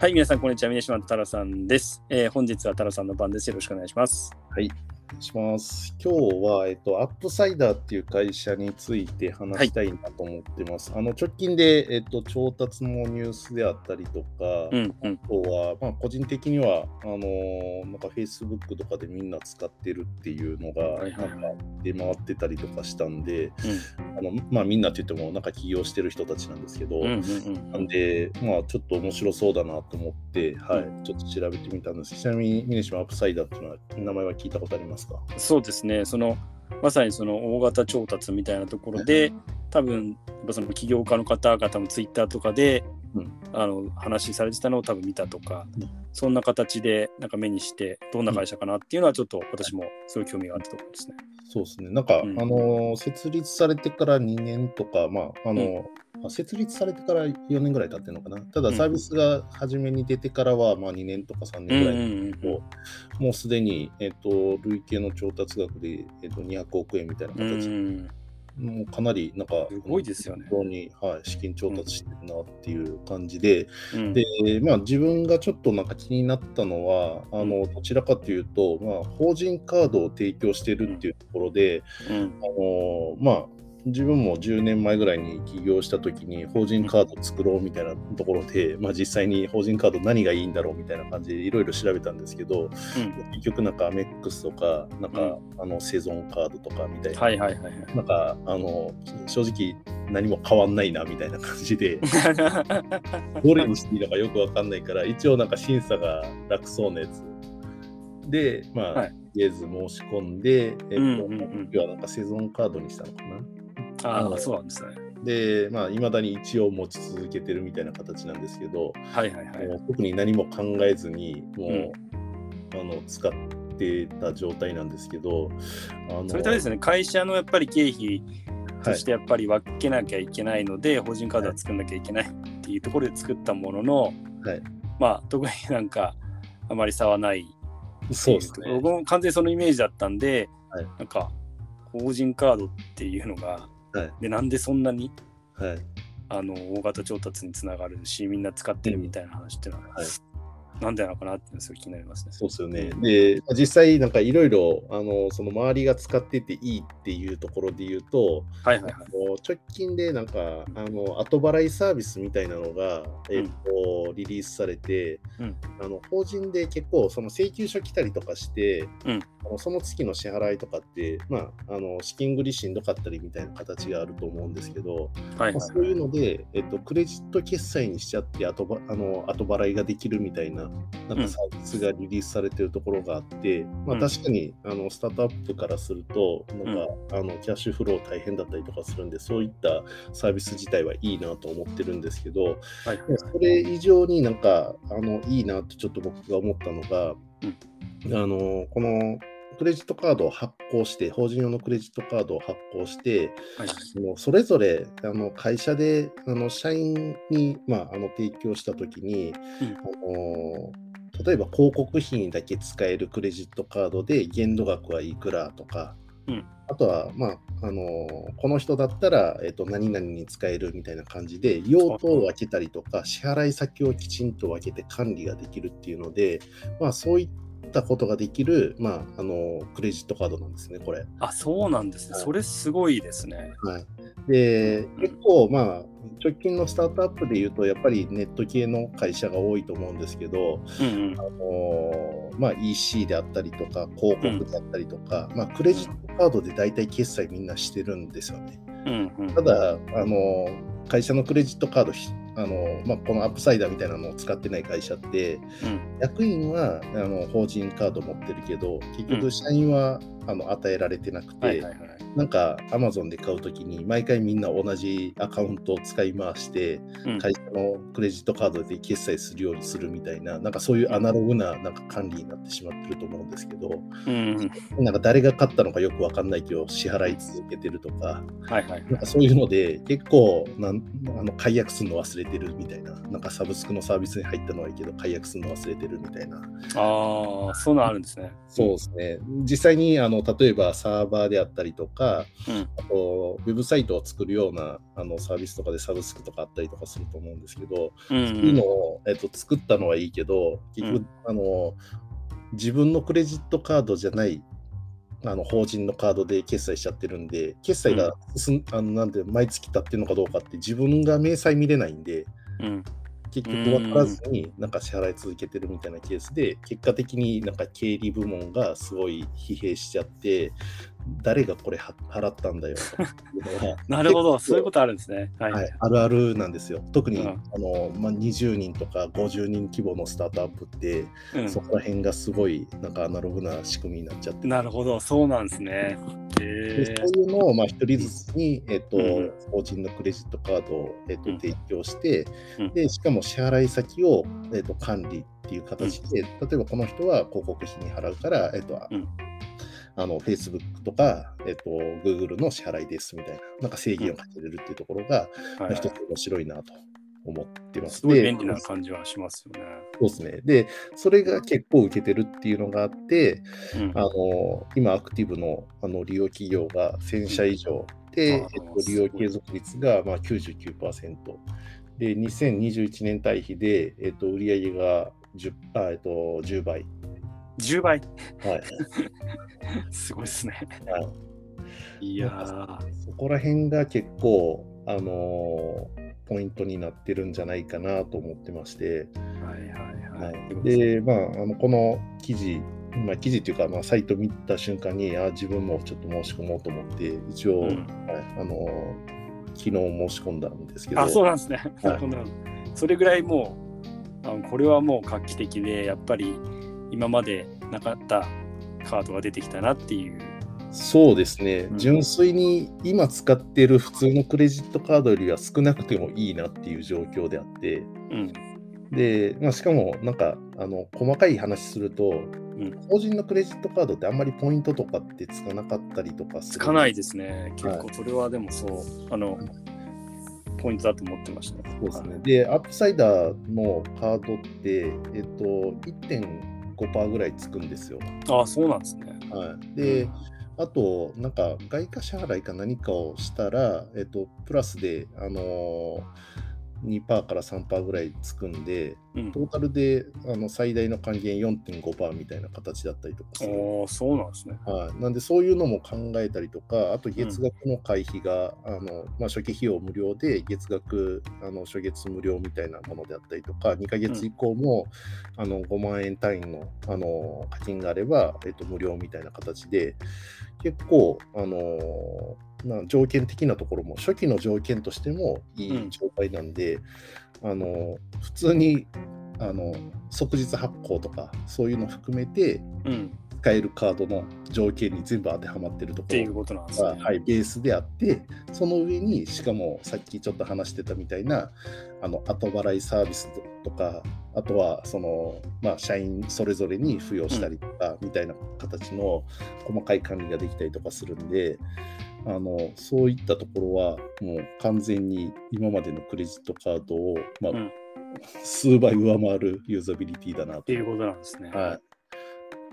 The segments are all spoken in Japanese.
はい、皆さん、こんにちは。峰島太郎さんです、えー本日は太郎さんの番です。よろしくお願いします。はい、お願いします。今日は、えっと、アップサイダーっていう会社について話したいなと思ってます。あの直近で、えっと、調達のニュースであったりとか、うんうん。あとは、まあ、個人的には、あのーなんか Facebook とかでみんな使ってるっていうのが、はいはいはいなんか出回ってたりとかしたんで、うあのまあ、みんなって言っても、なんか起業してる人たちなんですけど、んうんうんなんで、まあ、ちょっと面白そうだなと思って、はい、ちょっと調べてみたんです。ちなみに、峰島アップサイダーっていうのは、名前は聞いたことあります？かうん。そうですね。そのまさにその大型調達みたいなところで、多分その起業家の方々もツイッターとかで、うんあの話されてたのを多分見たとか、うんそんな形でなんか目にしてどんな会社かなっていうのはちょっと私もすごい興味があったところですね。そうですね。なんか、うんあのー設立されてから2年とか、まあ、あのーまあ設立されてから4年ぐらい経ってるのかな。ただ、うん。サービスが初めに出てからは、まあ、2年とか3うん年ぐらいうんうんと、もうすでに、えっと、累計の調達額で、えっと、200億円みたいな形、んもうかなり、なんか、すごいですよね。本当に、はい、資金調達してるなっていう感じで、うん。で、まあ、自分がちょっとなんか気になったのは、あのどちらかというと、まあ、法人カードを提供してるっていうところで、うん。あのまあ、自分も10年前ぐらいに起業した時に法人カード作ろうみたいなところで、まあ、実際に法人カード何がいいんだろうみたいな感じでいろいろ調べたんですけど、うん。結局なんかアメックスとか、なんか、あのセゾンカードとかみたいな、はいはいはいはい。なんかあの正直何も変わんないなみたいな感じで、どれにしていいのかよくわかんないから、一応なんか審査が楽そうなやつ。で、まあ、はい。とりあえず申し込んで、えっと、うんうんうん。今日はなんかセゾンカードにしたのかな？ああ、そうなんですね。で、まあ、いまだに一応持ち続けてるみたいな形なんですけど、はいはいはい。もう特に何も考えずに、もう、あの使ってた状態なんですけど、あのそれとですね、会社のやっぱり経費とはい。してやっぱり分けなきゃいけないので、法人カードは作んなきゃいけないっていうところで作ったものの、はい。まあ特になんかあまり差はないそうですね。僕も完全にそのイメージだったんで、はい。なんか法人カードっていうのが、はいでなんでそんなにはい。あの大型調達につながるしみんな使ってるみたいな話っていうのは、はいなんでなのかなってすごい気になりますね。そうですよね。で、まあ実際なんかいろいろ、あの、その周りが使ってていいっていうところで言うと、はいはいはい。あの直近でなんか、あの、後払いサービスみたいなのが、えっと、リリースされて、うんあの、法人で結構、その請求書来たりとかして、うんあのその月の支払いとかって、まあ、あの、資金繰りしんどかったりみたいな形があると思うんですけど、はいはいまあ、そういうので、えっと、クレジット決済にしちゃって後ばあの後払いができるみたいななんうん。かサービスがリリースされてるところがあって、まうん。あ、確かにあのスタートアップからするとなんか、あのキャッシュフロー大変だったりとかするんでそういったサービス自体はいいなと思ってるんですけど、はいはいそれ以上になんかあのいいなってちょっと僕が思ったのが、あのこのクレジットカードを発行して、法人用のクレジットカードを発行して、はい。それぞれあの会社であの社員に、まあ、あの提供したときに、あの例えば広告費にだけ使えるクレジットカードで限度額はいくらとか、うんあとは、まああのこの人だったら、えっと何々に使えるみたいな感じで用途を分けたりとか支払い先をきちんと分けて管理ができるっていうので、まあ、そういったことができる、まあ、あのクレジットカードなんですね、これ。あそうなんですね。はいそれすごいですね。はい、で結構まあ直近のスタートアップでいうとやっぱりネット系の会社が多いと思うんですけど、うんうんあのまあ、EC であったりとか広告であったりとか、まあ、クレジットカードで大体決済みんなしてるんですよね。うんうんただあの会社のクレジットカードひあの、まあ、このアップサイダーみたいなのを使ってない会社ってうん役員はあの法人カード持ってるけど結局社員は、あの与えられてなくて、はいはいはい。なんか Amazon で買うときに毎回みんな同じアカウントを使い回してうん。会社のクレジットカードで決済するようにするみたいななんかそういうアナログななんか管理になってしまってると思うんですけどうん。うんなんか誰が買ったのかよくわかんないけど支払い続けてるとかはいはいなんかそういうので結構なんあの解約するの忘れてるみたいななんかサブスクのサービスに入ったのはいいけど解約するの忘れてるみたいな。ああ、そういうのあるんですね。そうですね。実際にあの例えばサーバーであったりとか、か、うん。あと、ウェブサイトを作るようなあのサービスとかでサブスクとかあったりとかすると思うんですけど、うんそういうのを、えっと、作ったのはいいけど、結局、うん。あの、自分のクレジットカードじゃない、あの法人のカードで決済しちゃってるんで、決済が進ん、あのなんで毎月経ってるのかどうかって自分が明細見れないんで、うん。結局分からずになんか支払い続けてるみたいなケースで、結果的になんか経理部門がすごい疲弊しちゃって、誰がこれは払ったんだよ。なるほど、そういうことあるんですね。はい。はい、あるあるなんですよ。特に、うん。あのまあ、20人とか50人規模のスタートアップって、うん。そこら辺がすごいなんかアナログな仕組みになっちゃって。なるほど、そうなんですね。えそういうのをまあ一人ずつに、えっとうん法人のクレジットカードを、えっとうん。提供して、うん。でしかも支払い先を、えっと管理っていう形で、例えばこの人は広告費に払うから、えっとうんあの Facebook とか、えっと Google の支払いですみたいな、なんか制限をかけれるっていうところが、まあはい一つ面白いなと思ってます。すごいで便利な感じはしますよね。そうですね。で、それが結構受けてるっていうのがあって、うんあの今、アクティブのあの利用企業が1000社以上で、うんえっと、利用継続率がまあ99%。で、2021年対比で、えっと、売上が 10, あ、えっと、10倍。10倍。はい。すごいですね。はいいやーそこら辺が結構、あのーポイントになってるんじゃないかなと思ってまして、はいはいはい。はい、で、まあ、あのこの記事、まあ、記事っていうか、まあ、サイト見た瞬間に、あ自分もちょっと申し込もうと思って、一応、うんはい、あの昨日申し込んだんですけど、あ、そうなんですね。はい それぐらいもう、あのこれはもう画期的で、やっぱり今までなかったカードが出てきたなっていう。そうですね、うん純粋に今使ってる普通のクレジットカードよりは少なくてもいいなっていう状況であって、うん。で、まあ、しかも、なんか、あの細かい話すると、ん法人のクレジットカードってあんまりポイントとかってつかなかったりとかつかないですね。結構それはでもそう、あの、ポイントだと思ってました。そうですね。で、アップサイダーのカードって、えっと、1.5%ぐらいつくんですよ。あ、そうなんですね。はい、で、あと、なんか、外貨支払いか何かをしたら、えっと、プラスで、あのー2%から3%ぐらいつくんで、うんト。ータルであの最大の還元4.5%みたいな形だったりとかする。そうなんですね。はい、なんでそういうのも考えたりとか、あと月額の会費が、あのまあ、初期費用無料で月額あの初月無料みたいなものであったりとか、2ヶ月以降も、あの5万円単位のあの課金があれば、えっと、無料みたいな形で、結構、あのな条件的なところも、初期の条件としてもいい状態なんで、あの普通にあの即日発行とか、そういうの含めて、うん。使えるカードの条件に全部当てはまってるところっていうことなんですが、ね。はい、ベースであって、その上に、しかもさっきちょっと話してたみたいな、あの後払いサービスとか、あとはその、まあ、社員それぞれに付与したりとか、みたいな形の細かい管理ができたりとかするんで、あのそういったところは、もう完全に今までのクレジットカードを、まあうん。数倍上回るユーザビリティだなと。っていうことなんですね。は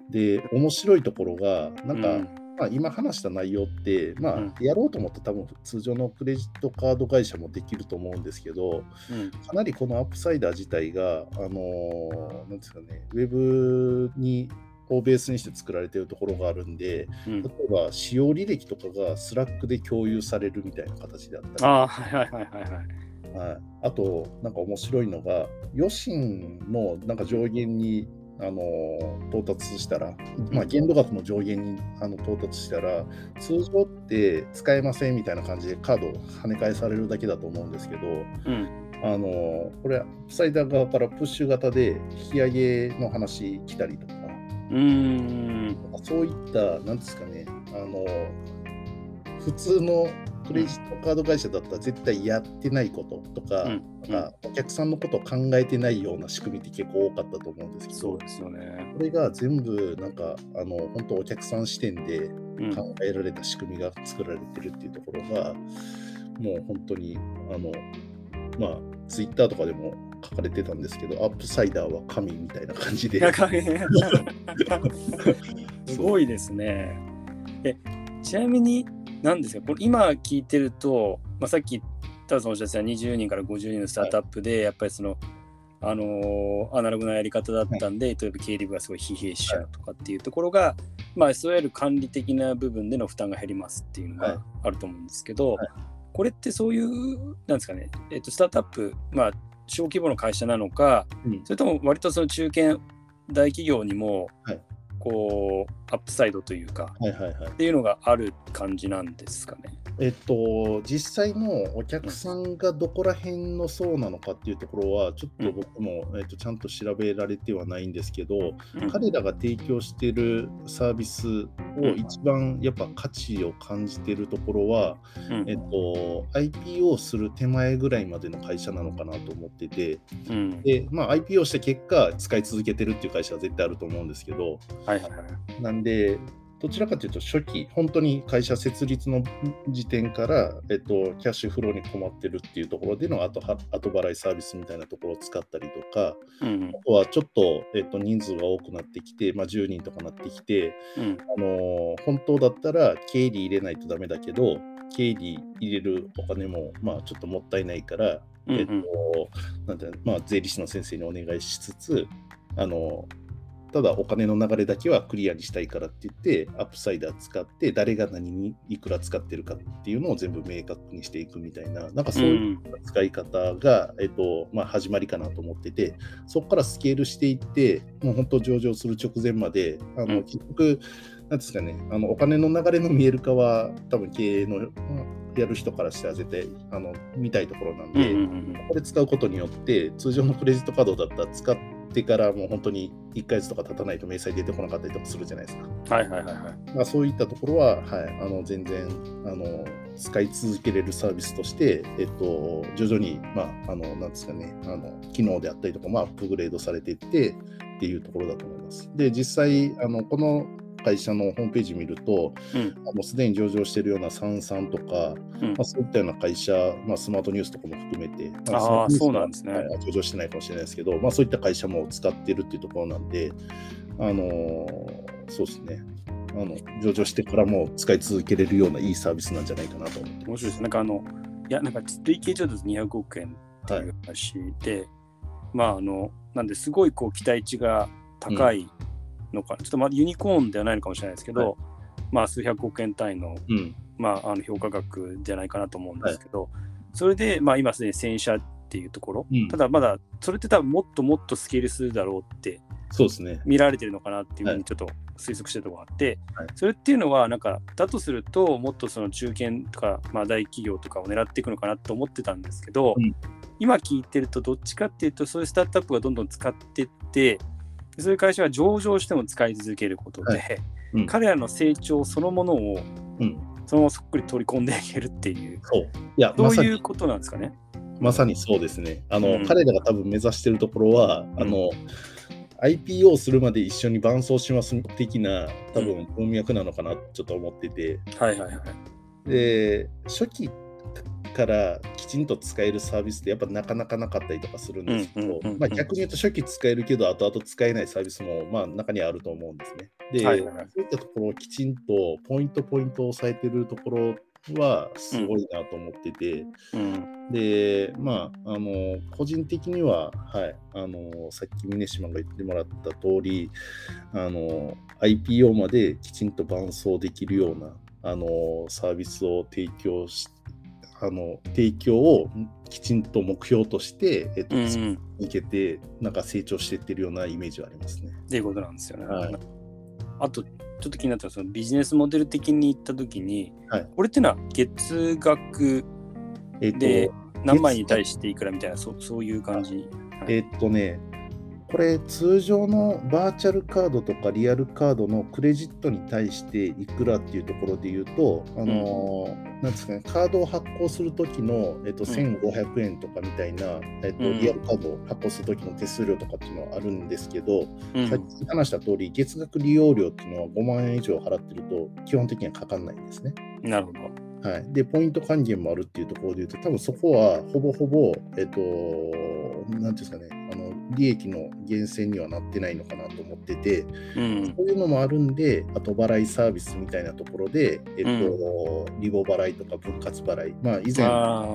い。で、面白いところが、なんか、うん。まあ、今話した内容って、まあ、うん。やろうと思って多分通常のクレジットカード会社もできると思うんですけど、うん。かなりこの UPSIDER 自体が、あのーなんですかね、ウェブにをベースにして作られているところがあるんで、うん例えば使用履歴とかが Slack で共有されるみたいな形であったり、ああ、はいはいはいはいはい。はい、あと、なんか面白いのが、与信のなんか上限にあの到達したら、まあ、限度額の上限にあの到達したら、通常って使えませんみたいな感じでカード跳ね返されるだけだと思うんですけど、うん。あのこれ、サイダー側からプッシュ型で引き上げの話来たりとか、うーん。そういった、なんですかね、あの普通のクレジットカード会社だったら絶対やってないこととか、うんなんかお客さんのことを考えてないような仕組みって結構多かったと思うんですけど、そうですよね。これが全部なんかあの本当お客さん視点でうん。考えられた仕組みが作られてるっていうところが、もう本当にあのまあツイッターとかでも書かれてたんですけど、 UPSIDER は神みたいな感じで。すごいですね。えちなみになんですか？これ今聞いてると、まあ、さっき田さんおっしゃってた20人から50人のスタートアップで、やっぱりそのあのーアナログなやり方だったんで、例えば経理部がすごい疲弊しちゃうとかっていうところが、まあ、いわゆる管理的な部分での負担が減りますっていうのはい。があると思うんですけど、はい。これってそういう、なんですかね、えっと、スタートアップ、まあ、小規模の会社なのか、うんそれとも割とその中堅大企業にも、はいこう、アップサイドというか、はいはいはいっ。ていうのがある感じなんですかね。えっと、実際のお客さんがどこら辺の層なのかっていうところは、ちょっと僕も、えっと、ちゃんと調べられてはないんですけど、うん。彼らが提供しているサービスを一番やっぱ価値を感じているところは、うん。えっと、IPO する手前ぐらいまでの会社なのかなと思ってて、うん。で、まあ、IPO した結果、使い続けてるっていう会社は絶対あると思うんですけど、はいはいはい。なんで、どちらかというと初期、本当に会社設立の時点から、えっと、キャッシュフローに困ってるっていうところでの後は後払いサービスみたいなところを使ったりとか、うんあとはちょっと、えっと、人数が多くなってきて、まあ、10人とかなってきて、うん。あのー本当だったら経理入れないとダメだけど、経理入れるお金も、まあ、ちょっともったいないから、うんえっと、なんてまあ、税理士の先生にお願いしつつ、あの、ただお金の流れだけはクリアにしたいからって言って、 UPSIDER 使って、誰が何にいくら使ってるかっていうのを全部明確にしていくみたいな、なんかそういう使い方が、えっと、まあ、始まりかなと思ってて、そこからスケールしていって、もう本当上場する直前まで、あの、うん。結局、なんですかね、あのお金の流れの見える化は、多分経営のうんやる人からしたら絶対あの見たいところなんうんで、うんうん。これ使うことによって、通常のクレジットカードだったら使ってからもう本当に1ヶ月とか経たないと明細出てこなかったりとかするじゃないですか。はいはいはいはい。まあ、そういったところは、はい、あの全然あの使い続けれるサービスとして、えっと、徐々に、まあ、あのなんですかね、あの機能であったりとか、まあ、アップグレードされていってっていうところだと思います。で、実際、あのこの会社のホームページ見ると、うん。もうすでに上場しているようなサンサンとか、うん。まあ、そういったような会社、まあ、スマートニュースとかも含めて、まあースマートニュースはそうなんですね。はい上場してないかもしれないですけど、まあ、そういった会社も使ってるっていうところなんで、あのーそうですね。あの、上場してからも使い続けれるようないいサービスなんじゃないかなと思って面白いです。なんかあの、いや、なんか累計上だと200億円ってはいいう話で、まああの、なんですごいこう期待値が高いのか、ちょっとまだユニコーンではないのかもしれないですけど、はい。まあ数百億円単位の,、うん、まあ、あの評価額じゃないかなと思うんですけど、それで、まあ今すでに1000社っていうところ、うん。ただまだそれって多分もっともっとスケールするだろうってそうですね。見られてるのかなっていうふうはい。にちょっと推測してるところがあって、はい。それっていうのはなんかだとするともっとその中堅とか、まあ、大企業とかを狙っていくのかなと思ってたんですけど、うん。今聞いてるとどっちかっていうとそういうスタートアップがどんどん使っていってそういう会社が上場しても使い続けることで、はうん。彼らの成長そのものをうん、そのままそっくり取り込んでいけるっていう。そう。いや、どういうことなんですかね？まさにそうですね。あの、うん。彼らが多分目指してるところは、ん。あの、IPO するまで一緒に伴走します的な多分文脈なのかなちょっと思ってて、はいはいはい。で初期からきちんと使えるサービスってやっぱなかなかなかったりとかするんですけどまあ逆に言うと初期使えるけど後々使えないサービスもまあ中にはあると思うんですね。で、はいはいはい。そういったところをきちんとポイントポイントを押さえてるところはすごいなと思ってて、うん。でまああの個人的にははいあのさっき峰島が言ってもらった通りあの IPO まできちんと伴走できるようなあのサービスを提供しあの提供をきちんと目標として、えっとうんうん続けてなんか成長していってるようなイメージはありますね。っていうことなんですよね。はいあと、ちょっと気になったのはそのビジネスモデル的に言ったときに、はいこれってのは月額えっとで何万に対していくらみたいな、そうそういう感じ。えっとね、これ通常のバーチャルカードとかリアルカードのクレジットに対していくらっていうところで言うと、あのーなんですかね、カードを発行するときの、えっと、うん1500円とかみたいな、えっと、うんリアルカードを発行するときの手数料とかっていうのはあるんですけど、うんさっき話した通り、月額利用料っていうのは5万円以上払ってると基本的にはかかんないんですね。なるほど。はい、で、ポイント還元もあるっていうところで言うと、多分そこはほぼほぼ、えっと、なんていうんですかね、あの利益の源泉にはなってないのかなと思ってて、うん。そういうのもあるんで、後払いサービスみたいなところで、えっと、リボ払いとか分割払い、まあ、以前、あ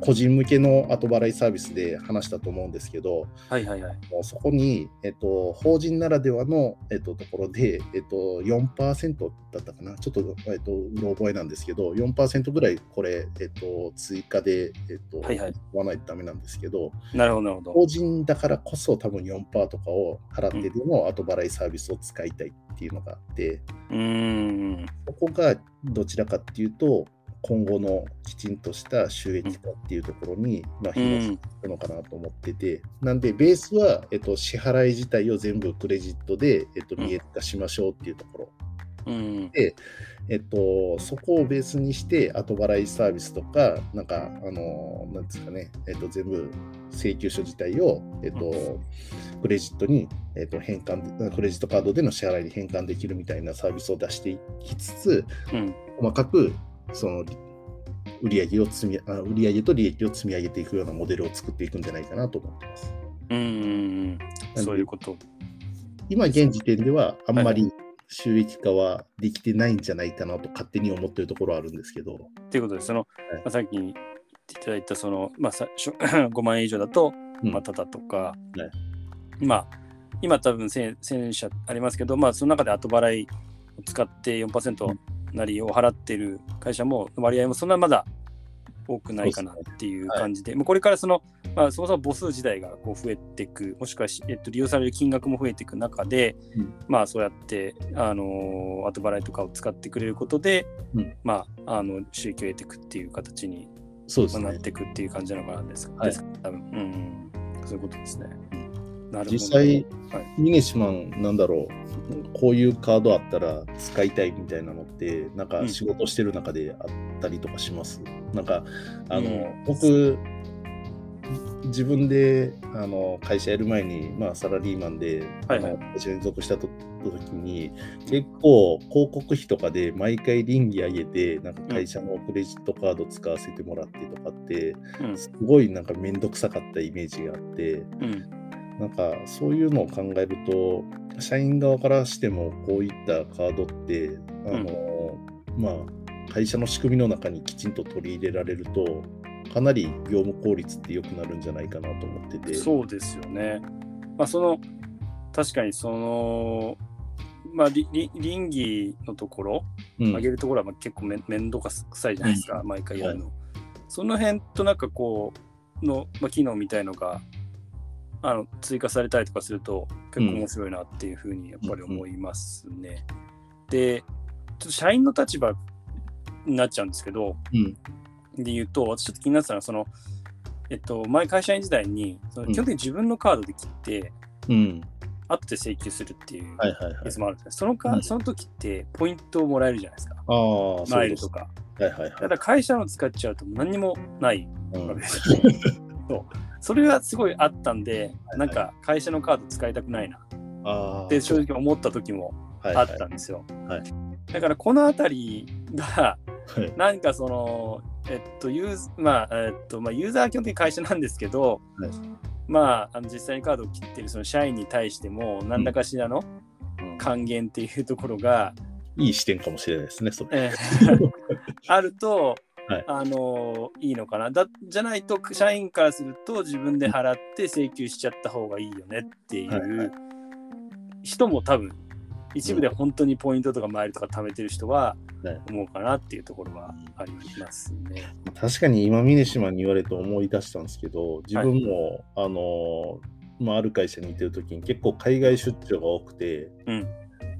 個人向けの後払いサービスで話したと思うんですけど、あはいはいはい。もうそこに、えっと、法人ならではの、えっと、ところで、えっと、4%だったかな、ちょっと、えっと、うろ覚えなんですけど、4%ぐらいこれ、えっと、追加で、えっと、はいはい言わないとダメなんですけど、なるほどなるほど。法人だからこそ多分4%とかを払ってでも後払いサービスを使いたいっていうのがあって、うーん。そこがどちらかっていうと、今後のきちんとした収益化っていうところに、まあ、う紐づん。くのかなと思ってて、なんで、ベースは、えっと、支払い自体を全部クレジットで、えっと、うん見え化しましょうっていうところ。うん。えっと、そこをベースにして、後払いサービスとか、なんか、あの、なんですかね、えっと、全部請求書自体を、えっと、クレジットに、えっと、変換、クレジットカードでの支払いに変換できるみたいなサービスを出していきつつ、うん。細かく、その、売上を積みあ売上と利益を積み上げていくようなモデルを作っていくんじゃないかなと思ってます。うんうんうん。そういうこと。今現時点ではあんまり収益化はできてないんじゃないかなと勝手に思ってるところはあるんですけど、っていうことで、その、まあ、さっき言っていただいた、その、まあ、さしょ 5万円以上だと、うんまあ、ただとか、はいまあ、今多分1000 1000社ありますけど、まあ、その中で後払いを使って4%なりを払ってる会社も、割合もそんなまだ多くないかなっていう感じで、もうこれからその、まあ、そもそも母数自体がこう増えていく、もしくはし、えっと、利用される金額も増えていく中で、うん。まあ、そうやって、あのー後払いとかを使ってくれることで、うん。まあ、あの収益を得ていくっていう形にそうですね。なっ。ていくっていう感じなのかなですか、はい。ですか多分、うんうん、そういうことですね。実際はい、ミネシマン、なんだろう、こういうカードあったら使いたいみたいなのって、なんかうん仕事してる中であったりとかします？なんか、あの、うん。僕、自分であの会社やる前に、まあ、サラリーマンで、はいはい。会社に属したと時に結構広告費とかで毎回倫理上げてなんか会社のクレジットカード使わせてもらってとかってうん。すごいなんかめんどくさかったイメージがあってうんなんかそういうのを考えると社員側からしてもこういったカードってあの、まあ会社の仕組みの中にきちんと取り入れられるとかなり業務効率って良くなるんじゃないかなと思ってて。そうですよね。まあ、その、確かにその、まあ、りり倫理のところ、うん上げるところはまあ結構め面倒くさいじゃないですか、毎回やるの。その辺となんかこう、の、まあ、機能みたいのが、あの追加されたりとかすると結構面白いなっていうふうにやっぱり思いますね。で、ちょっと社員の立場になっちゃうんですけど、うんで言うと、私ちょっと気になってたのは、その、えっと、前会社員時代に、そのうん基本的に自分のカードで切って、うん。後で請求するっていうはいはいはいや。つもあるんですね。そのか、うんその時ってポイントをもらえるじゃないですか。マイルと。か。はいはいはいた。だ会社の使っちゃうと何にもないうんわけですよ。そうそれがすごいあったんで、なんか会社のカード使いたくないな。って正直思った時もあはいはい。ったんですよ。はい。だからこのあたりが、はい。なんかその、えっと、ユーズ、まあ、えっと、まあ、ユーザーは基本的に会社なんですけど、はい。まあ、あの実際にカードを切ってるその社員に対しても、何らかしらのうん。還元っていうところが、いい視点かもしれないですね、それ。えー あると、はい。あのいいのかな？だじゃないと社員からすると自分で払って請求しちゃった方がいいよねっていはいはう人も多分一部で本当にポイントとかマイルとか貯めてる人ははい。思うかなっていうところはありますね。確かに今、峰島に言われて思い出したんですけど、自分も、あの、まあ、ある会社にいてるときに結構海外出張が多くて、うん。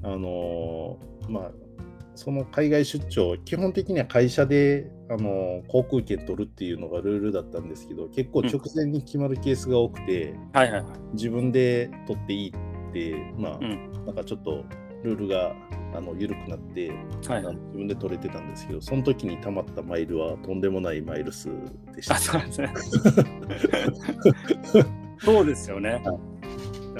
あのまあ、その海外出張、基本的には会社で、あの航空券取るっていうのがルールだったんですけど、結構直前に決まるケースが多くて、はいはいはい。自分で取っていいって、まあ、うんなんかちょっとルールがあの緩くなって、はいはい。自分で取れてたんですけど、その時に溜まったマイルはとんでもないマイル数でした。あ、そうなんですね。そうですよね。だ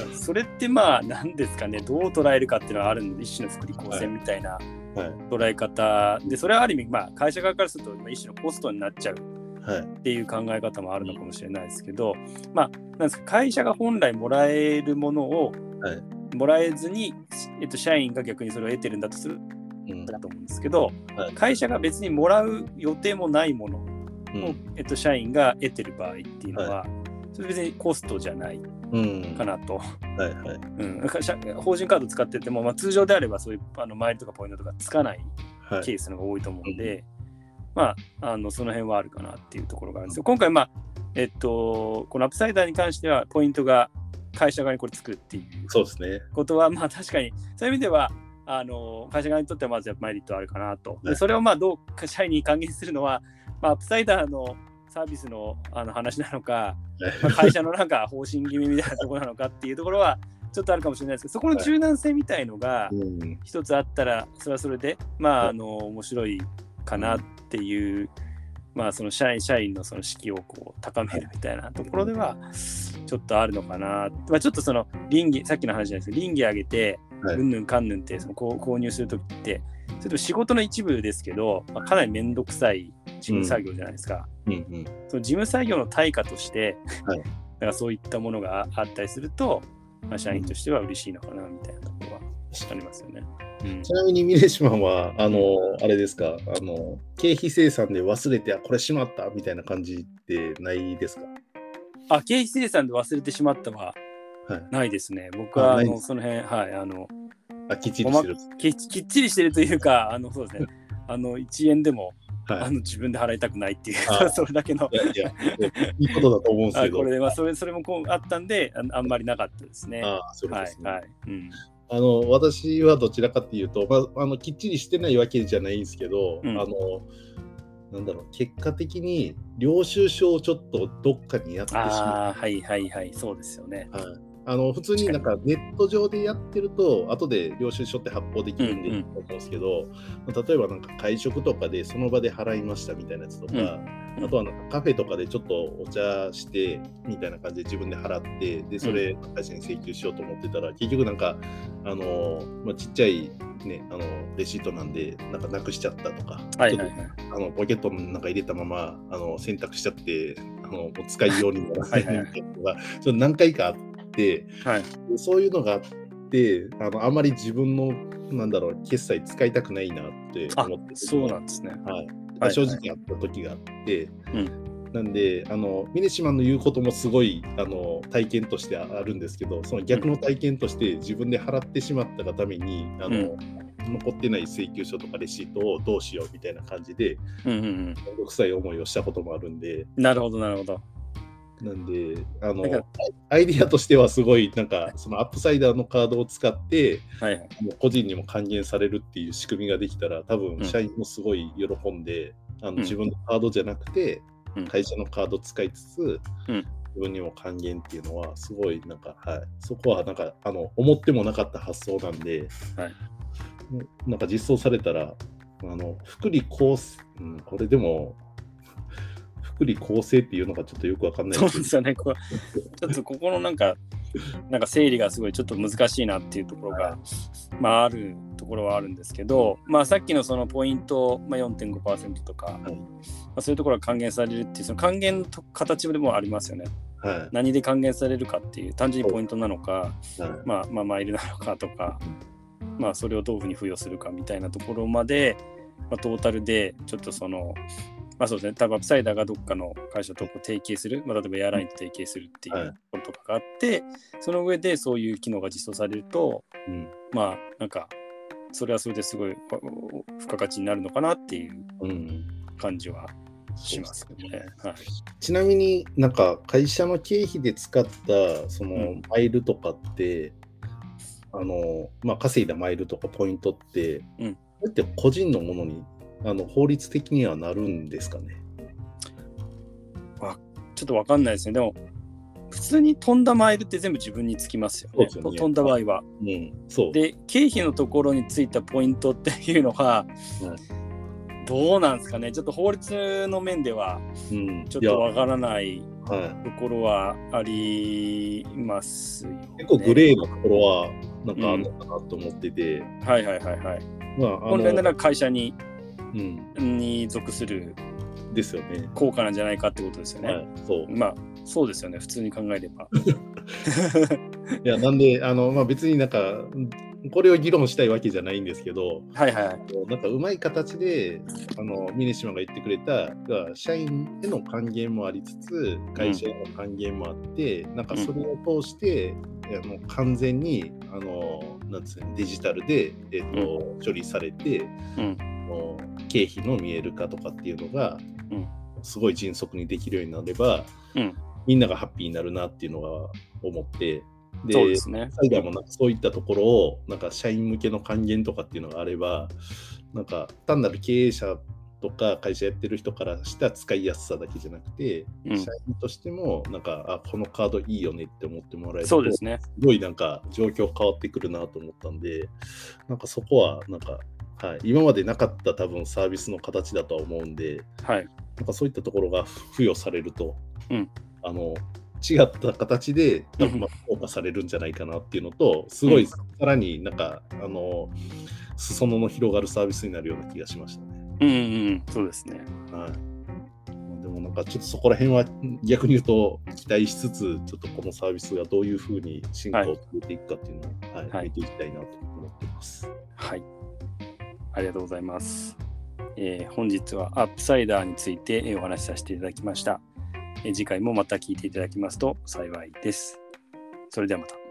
からそれってまあ何ですかねどう捉えるかっていうのはあるんで一種の福利厚生みたいなはい。捉え方で、それはある意味、まあ、会社側からするとまあ一種のコストになっちゃうはい。っていう考え方もあるのかもしれないですけど、まあ、なんですか、会社が本来もらえるものをはいもらえずに、えっと、社員が逆にそれを得てるんだとするうん。だと思うんですけど、はい会社が別にもらう予定もないものを、うん。えっと、社員が得てる場合っていうのは、それ別にコストじゃないうん。かなと。はいはい。うん、会社法人カード使ってても、まあ、通常であればそういうあのマイルとかポイントとかつかないはい。ケースのが多いと思うんで、まあ、あのその辺はあるかなっていうところがあるんですよ。今回、まあ、えっと、この UPSIDER に関しては、ポイントが会社側にこれつくっていうそうですね。ことは、まあ確かに、そういう意味では、あの会社側にとってはまずやっぱメリットあるかなと。はいでそれをまあどうか社員に還元するのは、まあ、 UPSIDER のサービスのあの話なのか、まあ、会社のなんか方針決めみたいなところなのかっていうところは、ちょっとあるかもしれないですけど、そこの柔軟性みたいのがうん。一つあったら、それはそれで、まあ、はいあの、面白いかなっていう、まあ、その社員、社員のその士気をこう高めるみたいなところでは、ちょっとあるのかな。まあ、ちょっとその、倫理、さっきの話じゃないですけど、倫理上げて、はいうんぬんかんぬんって、その購入するときって、ちょっと仕事の一部ですけど、まあ、かなりめんどくさい事務作業じゃないですか。うんうん。その事務作業の対価として、はい だからそういったものがあったりすると、まあ、社員としては嬉しいのかなみたいなところはありますよね。うんちなみにミレシマンは、あの、あれですか、あの、経費生産で忘れて、あ、これしまったみたいな感じってないですか？あ、経費生産で忘れてしまったははい。ないですね。僕はあのその辺、はい、あのあ、きっちりしてる。ききっちりしてるというか、あのそうですね、あの1円でも、はいあの自分で払いたくないっていうあ、それだけのい。やいや、いいことだと思うんですけど。あこれで、まあ、それそれもこうあったんであ、あんまりなかったですね。あそうはいですね。はい。うんあの私はどちらかっていうと、まあ、あのきっちりしてないわけじゃないんですけど、うんあのなんだろう結果的に領収書をちょっとどっかにやってしまああ、はいはいはい、そうですよね。う、はい、あの普通になんかネット上でやってると後で領収書って発行できるんでうんうん。いいと思うんですけど、例えばなんか会食とかでその場で払いましたみたいなやつとか、うん。あとはなんかカフェとかでちょっとお茶してみたいな感じで自分で払ってでそれ会社に請求しようと思ってたら結局なんかあの、まあ、ちっちゃいねあのレシートなんでなんかなくしちゃったとか、はいはいはい。とあのポケットの中入れたままあの選択しちゃってあのもう使いようにならないみたいなのがちょっと何回かあってはいでそういうのがあってあのあまり自分のなんだろう決済使いたくないなってあ思ってそうなんですね。はいはい正直あった時があって、うんなんであのミネシマさんの言うこともすごいあの体験としてあるんですけどその逆の体験として自分で払ってしまったがためにあの、残ってない請求書とかレシートをどうしようみたいな感じでうんうんうん。くさい思いをしたこともあるんでなるほどなるほど。なんであのアイディアとしてはすごいなんかその UPSIDER のカードを使ってはいはい。もう個人にも還元されるっていう仕組みができたら多うん。分社員もすごい喜んで、あん。の自分のカードじゃなくてうん。会社のカード使いつつ、うん。自分にも還元っていうのはすごいなんか、はい、そこはなんかあの思ってもなかった発想なんで、はい。なんか実装されたらあの福利厚生、うん、これでも福利厚生っていうのがちょっとよくわかんない。そうですよね。こうちょっとここのなんか、なんか整理がすごいちょっと難しいなっていうところが、まああるところはあるんですけど、まあさっきのそのポイント、まあ、4.5%とか、はい。まあ、そういうところが還元されるっていう、その還元の形でもありますよね。はい。何で還元されるかっていう、単純にポイントなのか、はい。まあまあマイルなのかとか、まあそれをどういうふうに付与するかみたいなところまで、まあ、トータルでちょっとその、まあそうですね、多分 UPSIDER がどっかの会社とこう提携する、まあ、例えばエアラインと提携するっていはい。うところとかがあって、その上でそういう機能が実装されると、うん。まあなんか、それはそれですごいわ付加価値になるのかなっていううん感じはしますよね。はい、ちなみになんか会社の経費で使ったそのうん。マイルとかって、あのまあ、稼いだマイルとかポイントって、うん。これって個人のものにあの法律的にはなるんですかね？ちょっとわかんないですね。でも、普通に飛んだマイルって全部自分につきますよね。ね飛んだ場合は。うん、そう。で、経費のところについたポイントっていうのは、どうなんですかね？ちょっと法律の面では、うん、ちょっとわからないはい、ところはありますよ、ね。結構グレーなところはなんかあるのかなと思ってて、はいはいはいはい。まあ、あ本来なの、ら会社にうん、に属するですよね。効果なんじゃないかってことですよね。はい、そう。まあそうですよね普通に考えれば。いや、なんで、あの、まあ、別になんか、これを議論したいわけじゃないんですけど、はいはいはい。なんかうまい形で、あの、峰島が言ってくれた、が社員への還元もありつつ、会社への還元もあって、なんかそれを通して、あの完全に、あの、なんですね、デジタルで、えっと、処理されて、うんあの経費の見える化とかっていうのが、うんすごい迅速にできるようになれば、うんみんながハッピーになるなっていうのが思って、そうですね。サイダーもなんかそういったところを、なんか社員向けの還元とかっていうのがあれば、なんか単なる経営者とか会社やってる人からした使いやすさだけじゃなくて、うん社員としても、なんか、あ、このカードいいよねって思ってもらえると、そうですね。すごいなんか状況変わってくるなと思ったんで、なんかそこは、なんか、はい、今までなかった多分サービスの形だとは思うんで、はい。なんかそういったところが付与されると、うんあの違った形で多分まあ評価されるんじゃないかなっていうのと、すごいうんさらになんか、あの裾野の広がるサービスになるような気がしましたね。うんうんうん。そうですね。はい、でもなんかちょっとそこら辺は逆に言うと期待しつつ、ちょっとこのサービスがどういうふうに進化を遂げていくかっていうのを、はいはい見ていきたいなと思ってます。はい。ありがとうございます。えー本日は UPSIDER についてお話しさせていただきました。次回もまた聞いていただきますと幸いです。それではまた。